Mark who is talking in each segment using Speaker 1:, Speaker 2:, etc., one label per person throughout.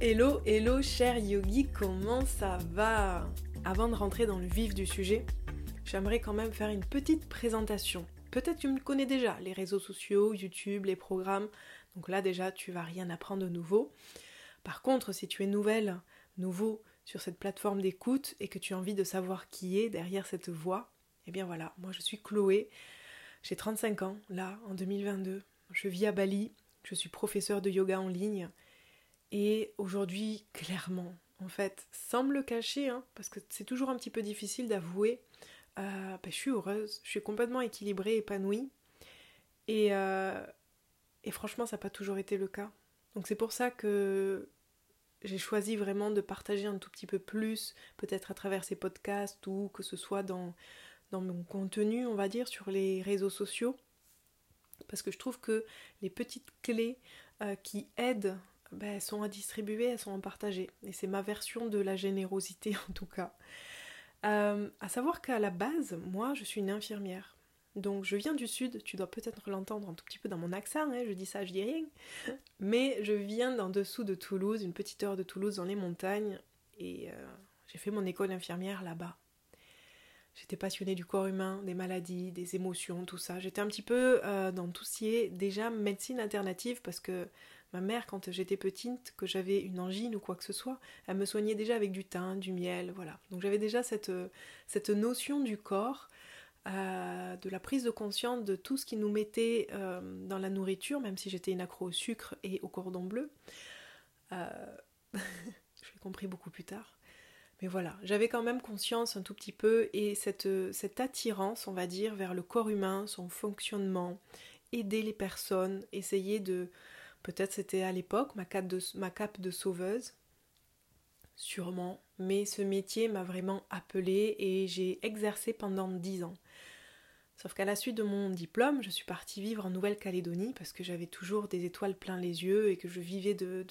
Speaker 1: Hello, hello, cher yogi, comment ça va? Avant de rentrer dans le vif du sujet, j'aimerais quand même faire une petite présentation. Peut-être tu me connais déjà, les réseaux sociaux, YouTube, les programmes. Donc là déjà, tu vas rien apprendre de nouveau. Par contre, si tu es nouvelle, nouveau sur cette plateforme d'écoute et que tu as envie de savoir qui est derrière cette voix, eh bien voilà, moi je suis Chloé. J'ai 35 ans, là, en 2022. Je vis à Bali, je suis professeur de yoga en ligne et aujourd'hui, clairement, en fait, sans me le cacher, hein, parce que c'est toujours un petit peu difficile d'avouer, euh, ben, je suis heureuse, je suis complètement équilibrée, épanouie. Et, euh, et franchement, ça n'a pas toujours été le cas. Donc c'est pour ça que j'ai choisi vraiment de partager un tout petit peu plus, peut-être à travers ces podcasts ou que ce soit dans, dans mon contenu, on va dire, sur les réseaux sociaux. Parce que je trouve que les petites clés euh, qui aident ben, elles sont à distribuer, elles sont à partager. Et c'est ma version de la générosité en tout cas. Euh, à savoir qu'à la base, moi, je suis une infirmière. Donc je viens du sud, tu dois peut-être l'entendre un tout petit peu dans mon accent, hein, je dis ça, je dis rien. Mais je viens d'en dessous de Toulouse, une petite heure de Toulouse dans les montagnes, et euh, j'ai fait mon école infirmière là-bas. J'étais passionnée du corps humain, des maladies, des émotions, tout ça. J'étais un petit peu euh, dans tout ce qui est déjà médecine alternative parce que Ma mère, quand j'étais petite, que j'avais une angine ou quoi que ce soit, elle me soignait déjà avec du thym, du miel, voilà. Donc j'avais déjà cette, cette notion du corps, euh, de la prise de conscience de tout ce qui nous mettait euh, dans la nourriture, même si j'étais une accro au sucre et au cordon bleu. Euh, je l'ai compris beaucoup plus tard. Mais voilà, j'avais quand même conscience un tout petit peu et cette, cette attirance, on va dire, vers le corps humain, son fonctionnement, aider les personnes, essayer de, Peut-être c'était à l'époque ma cape, de, de sauveuse, sûrement, mais ce métier m'a vraiment appelée et j'ai exercé pendant dix ans. Sauf qu'à la suite de mon diplôme, je suis partie vivre en Nouvelle-Calédonie parce que j'avais toujours des étoiles plein les yeux et que je vivais de,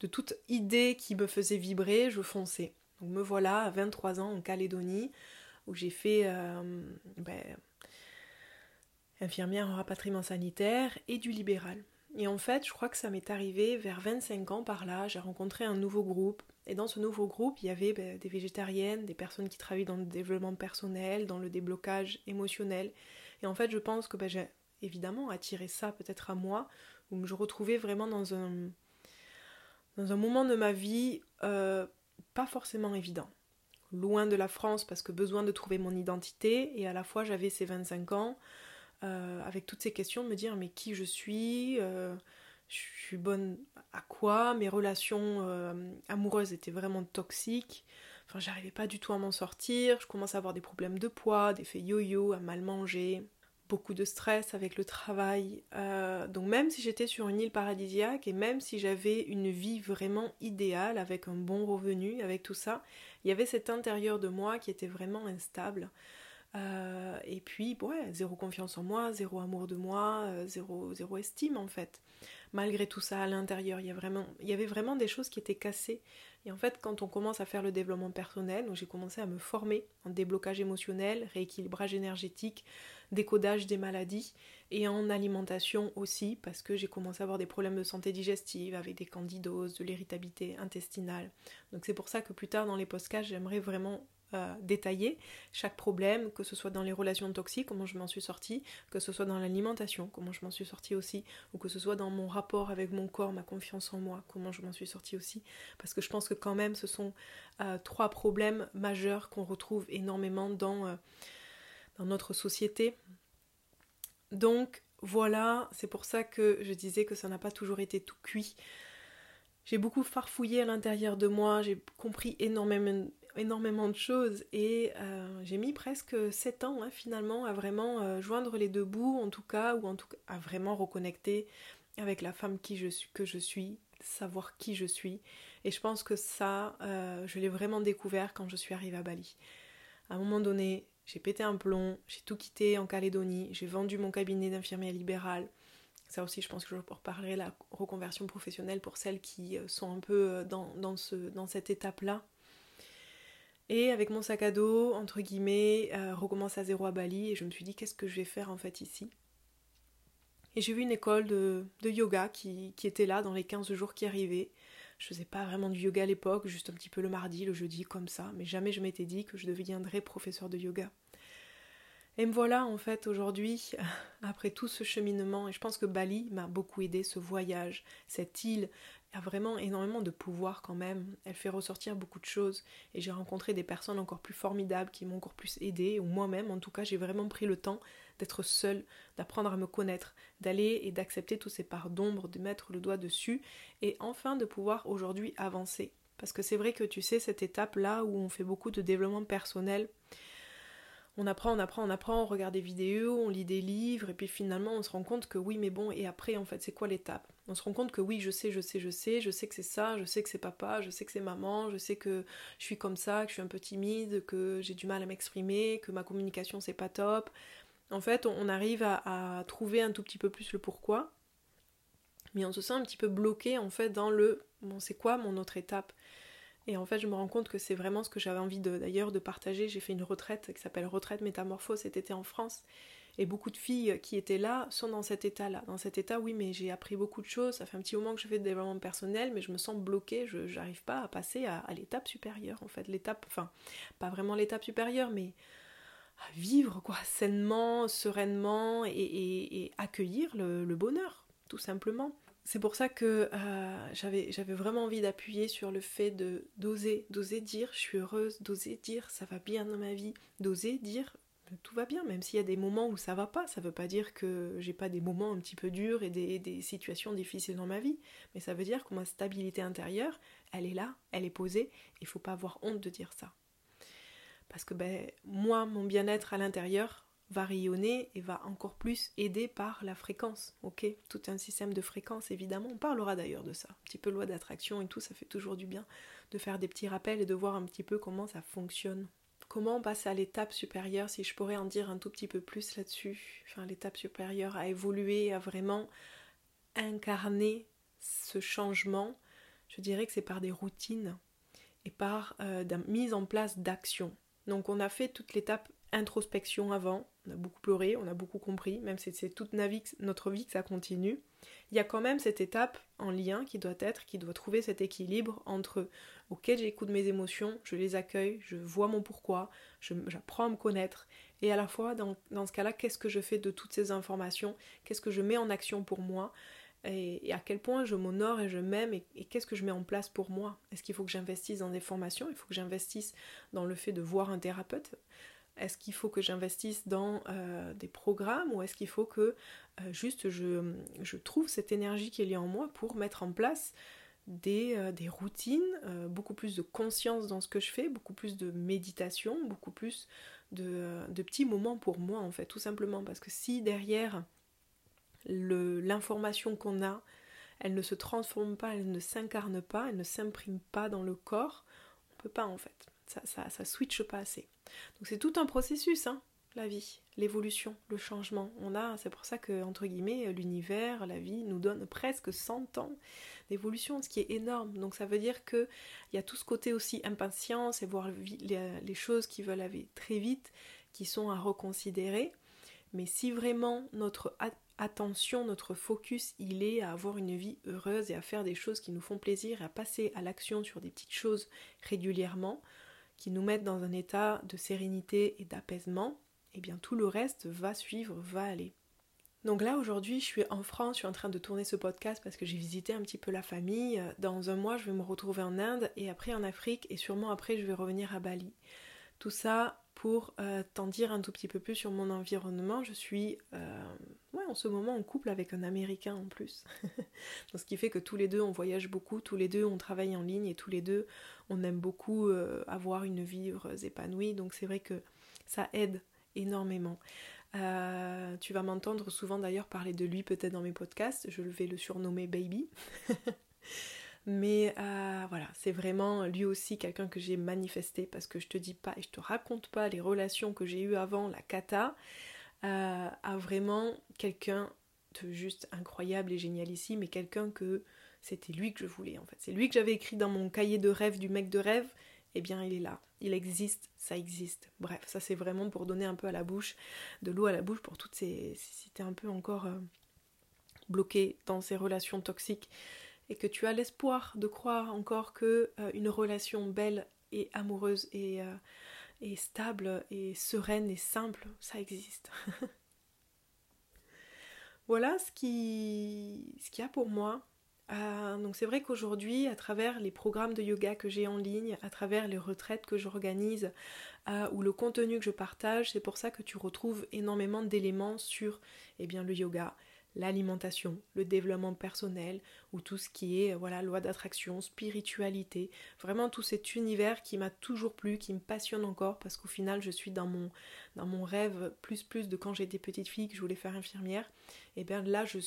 Speaker 1: de, toute idée qui me faisait vibrer, je fonçais. Donc me voilà à 23 ans en Calédonie où j'ai fait euh, ben, infirmière en rapatriement sanitaire et du libéral. Et en fait, je crois que ça m'est arrivé vers 25 ans par là. J'ai rencontré un nouveau groupe. Et dans ce nouveau groupe, il y avait ben, des végétariennes, des personnes qui travaillent dans le développement personnel, dans le déblocage émotionnel. Et en fait, je pense que ben, j'ai évidemment attiré ça peut-être à moi, où je retrouvais vraiment dans un, dans un moment de ma vie euh, pas forcément évident. Loin de la France parce que besoin de trouver mon identité, et à la fois j'avais ces 25 ans, euh, avec toutes ces questions, me dire mais qui je suis, euh, je suis bonne à quoi, mes relations euh, amoureuses étaient vraiment toxiques, enfin j'arrivais pas du tout à m'en sortir, je commençais à avoir des problèmes de poids, des faits yo-yo, à mal manger, beaucoup de stress avec le travail. donc même si j'étais sur une île paradisiaque et même si j'avais une vie vraiment idéale avec un bon revenu, avec tout ça, il y avait cet intérieur de moi qui était vraiment instable. Euh, et puis, zéro confiance en moi, zéro amour de moi, euh, zéro, zéro estime en fait. Malgré tout ça, à l'intérieur, il y, vraiment, il y avait vraiment des choses qui étaient cassées. Et en fait, quand on commence à faire le développement personnel, j'ai commencé à me former en déblocage émotionnel, rééquilibrage énergétique, décodage des maladies et en alimentation aussi, parce que j'ai commencé à avoir des problèmes de santé digestive avec des candidoses, de l'irritabilité intestinale. Donc c'est pour ça que plus tard dans les podcasts, j'aimerais vraiment détailler chaque problème, que ce soit dans les relations toxiques, comment je m'en suis sortie, que ce soit dans l'alimentation, comment je m'en suis sortie aussi, ou que ce soit dans mon rapport avec mon corps, ma confiance en moi, comment je m'en suis sortie aussi. Parce que je pense que quand même ce sont euh, trois problèmes majeurs qu'on retrouve énormément dans, euh, dans notre société. Donc voilà, c'est pour ça que je disais que ça n'a pas toujours été tout cuit. J'ai beaucoup farfouillé à l'intérieur de moi, j'ai compris énormément, énormément de choses et euh, j'ai mis presque 7 ans hein, finalement à vraiment euh, joindre les deux bouts en tout cas ou en tout cas à vraiment reconnecter avec la femme qui je suis, que je suis, savoir qui je suis et je pense que ça euh, je l'ai vraiment découvert quand je suis arrivée à Bali. À un moment donné j'ai pété un plomb, j'ai tout quitté en Calédonie, j'ai vendu mon cabinet d'infirmière libérale. Ça aussi, je pense que je reparlerai la reconversion professionnelle pour celles qui sont un peu dans, dans, ce, dans cette étape-là et avec mon sac à dos, entre guillemets, euh, recommence à zéro à Bali et je me suis dit qu'est-ce que je vais faire en fait ici? Et j'ai vu une école de, yoga qui, était là dans les 15 jours qui arrivaient. Je faisais pas vraiment du yoga à l'époque, juste un petit peu le mardi, le jeudi, comme ça, mais jamais je m'étais dit que je deviendrais professeur de yoga. Et me voilà en fait aujourd'hui, après tout ce cheminement, et je pense que Bali m'a beaucoup aidé, ce voyage, cette île a vraiment énormément de pouvoir quand même. Elle fait ressortir beaucoup de choses, et j'ai rencontré des personnes encore plus formidables qui m'ont encore plus aidé, ou moi-même en tout cas, j'ai vraiment pris le temps d'être seule, d'apprendre à me connaître, d'aller et d'accepter tous ces parts d'ombre, de mettre le doigt dessus, et enfin de pouvoir aujourd'hui avancer. Parce que c'est vrai que tu sais, cette étape là où on fait beaucoup de développement personnel, on apprend, on apprend, on apprend, on regarde des vidéos, on lit des livres, et puis finalement on se rend compte que oui, mais bon, et après en fait, c'est quoi l'étape? On se rend compte que oui, je sais, je sais, je sais, je sais que c'est ça, je sais que c'est papa, je sais que c'est maman, je sais que je suis comme ça, que je suis un peu timide, que j'ai du mal à m'exprimer, que ma communication c'est pas top. En fait, on arrive à, trouver un tout petit peu plus le pourquoi, mais on se sent un petit peu bloqué en fait dans le bon, c'est quoi mon autre étape? Et en fait, je me rends compte que c'est vraiment ce que j'avais envie d'ailleurs de, partager. J'ai fait une retraite qui s'appelle Retraite Métamorphose cet été en France. Et beaucoup de filles qui étaient là sont dans cet état-là. Dans cet état, oui, mais j'ai appris beaucoup de choses. Ça fait un petit moment que je fais de développement personnel, mais je me sens bloquée. Je n'arrive pas à passer à, l'étape supérieure, en fait. L'étape, enfin, pas vraiment l'étape supérieure, mais à vivre, quoi, sainement, sereinement et, accueillir le bonheur, tout simplement c'est pour ça que euh, j'avais, vraiment envie d'appuyer sur le fait de d'oser, d'oser dire je suis heureuse, d'oser dire ça va bien dans ma vie, d'oser dire tout va bien, même s'il y a des moments où ça va pas. Ça veut pas dire que j'ai pas des moments un petit peu durs et des, des situations difficiles dans ma vie, mais ça veut dire que ma stabilité intérieure, elle est là, elle est posée, il faut pas avoir honte de dire ça. Parce que ben, moi, mon bien-être à l'intérieur, va rayonner et va encore plus aider par la fréquence, ok? Tout un système de fréquence, évidemment. On parlera d'ailleurs de ça. Un petit peu loi d'attraction et tout, ça fait toujours du bien de faire des petits rappels et de voir un petit peu comment ça fonctionne. Comment on passe à l'étape supérieure, si je pourrais en dire un tout petit peu plus là-dessus? Enfin, l'étape supérieure à évoluer, à vraiment incarner ce changement. Je dirais que c'est par des routines et par euh, la mise en place d'actions. Donc on a fait toute l'étape introspection avant, on a beaucoup pleuré, on a beaucoup compris, même si c'est toute notre vie que ça continue. Il y a quand même cette étape en lien qui doit être, qui doit trouver cet équilibre entre ok j'écoute mes émotions, je les accueille, je vois mon pourquoi, j'apprends à me connaître, et à la fois dans, ce cas-là, qu'est-ce que je fais de toutes ces informations, qu'est-ce que je mets en action pour moi, et, à quel point je m'honore et je m'aime et, et qu'est-ce que je mets en place pour moi? Est-ce qu'il faut que j'investisse dans des formations? Il faut que j'investisse dans le fait de voir un thérapeute? Est-ce qu'il faut que j'investisse dans euh, des programmes ou est-ce qu'il faut que euh, juste je, trouve cette énergie qui est en moi pour mettre en place des, euh, routines, beaucoup plus de conscience dans ce que je fais, beaucoup plus de méditation, beaucoup plus de, de petits moments pour moi en fait, tout simplement. Parce que si derrière l'information qu'on a, elle ne se transforme pas, elle ne s'incarne pas, elle ne s'imprime pas dans le corps, on peut pas en fait. Ça, ça, switche pas assez. Donc c'est tout un processus, hein, la vie, l'évolution, le changement. On a, c'est pour ça que, entre guillemets, l'univers, la vie nous donne presque 100 ans d'évolution, ce qui est énorme. Donc ça veut dire qu'il y a tout ce côté aussi impatience et voir les, choses qui veulent aller très vite, qui sont à reconsidérer. Mais si vraiment notre attention, notre focus, il est à avoir une vie heureuse et à faire des choses qui nous font plaisir, à passer à l'action sur des petites choses régulièrement, qui nous mettent dans un état de sérénité et d'apaisement, et eh bien tout le reste va suivre, va aller. Donc là aujourd'hui je suis en France, je suis en train de tourner ce podcast parce que j'ai visité un petit peu la famille. Dans un mois je vais me retrouver en Inde et après en Afrique et sûrement après je vais revenir à Bali. Tout ça pour euh, t'en dire un tout petit peu plus sur mon environnement. Je suis euh, en ce moment en couple avec un Américain en plus. Donc, ce qui fait que tous les deux on voyage beaucoup, tous les deux on travaille en ligne et tous les deux on aime beaucoup euh, avoir une vie heureuse, épanouie. Donc c'est vrai que ça aide énormément. tu vas m'entendre souvent d'ailleurs parler de lui peut-être dans mes podcasts. Je vais le surnommer Baby. Mais c'est vraiment lui aussi quelqu'un que j'ai manifesté parce que je te dis pas et je te raconte pas les relations que j'ai eues avant la kata euh, à vraiment quelqu'un de juste incroyable et génial ici, mais quelqu'un que c'était lui que je voulais en fait. C'est lui que j'avais écrit dans mon cahier de rêve du mec de rêve. Eh bien, il est là. Il existe, ça existe. Bref, ça c'est vraiment pour donner un peu à la bouche, de l'eau à la bouche pour toutes ces. Si t'es un peu encore euh, bloqué dans ces relations toxiques et que tu as l'espoir de croire encore que euh, une relation belle et amoureuse et, euh, et stable et sereine et simple, ça existe. voilà ce qui qu'il y a pour moi. Euh, donc c'est vrai qu'aujourd'hui, à travers les programmes de yoga que j'ai en ligne, à travers les retraites que j'organise ou le contenu que je partage, c'est pour ça que tu retrouves énormément d'éléments sur eh bien, le yoga, l'alimentation, le développement personnel ou tout ce qui est voilà loi d'attraction, spiritualité, vraiment tout cet univers qui m'a toujours plu, qui me passionne encore parce qu'au final je suis dans mon dans mon rêve plus plus de quand j'étais petite fille que je voulais faire infirmière. Et bien là je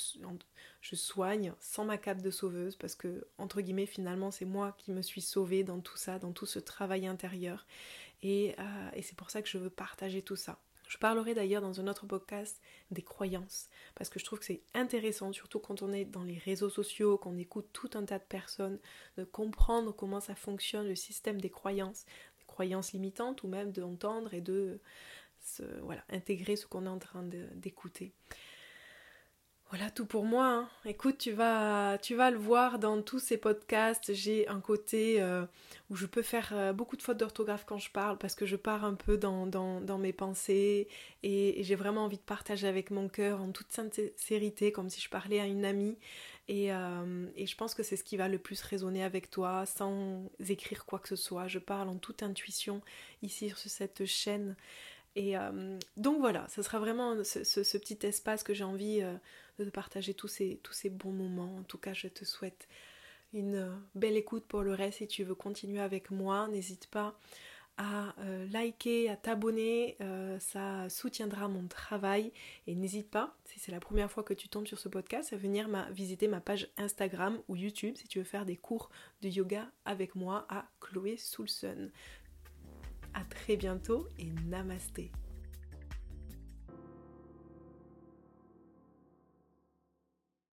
Speaker 1: je soigne sans ma cape de sauveuse parce que entre guillemets finalement c'est moi qui me suis sauvée dans tout ça, dans tout ce travail intérieur et, euh, et c'est pour ça que je veux partager tout ça. Je parlerai d'ailleurs dans un autre podcast des croyances, parce que je trouve que c'est intéressant, surtout quand on est dans les réseaux sociaux, qu'on écoute tout un tas de personnes, de comprendre comment ça fonctionne le système des croyances, des croyances limitantes, ou même d'entendre et de voilà, intégrer ce qu'on est en train d'écouter. Voilà tout pour moi. Hein. Écoute, tu vas, tu vas le voir dans tous ces podcasts. J'ai un côté euh, où je peux faire euh, beaucoup de fautes d'orthographe quand je parle parce que je pars un peu dans, mes pensées et, j'ai vraiment envie de partager avec mon cœur en toute sincérité comme si je parlais à une amie. Et, euh, et je pense que c'est ce qui va le plus résonner avec toi sans écrire quoi que ce soit. Je parle en toute intuition ici sur cette chaîne. Et donc voilà, ce sera vraiment ce, petit espace que j'ai envie de partager tous ces, tous ces bons moments. En tout cas, je te souhaite une euh, belle écoute pour le reste. Si tu veux continuer avec moi, n'hésite pas à euh, liker, à t'abonner, euh, ça soutiendra mon travail. Et n'hésite pas, si c'est la première fois que tu tombes sur ce podcast, à venir visiter ma page Instagram ou YouTube si tu veux faire des cours de yoga avec moi à Chloé Soulson. A très bientôt et namasté.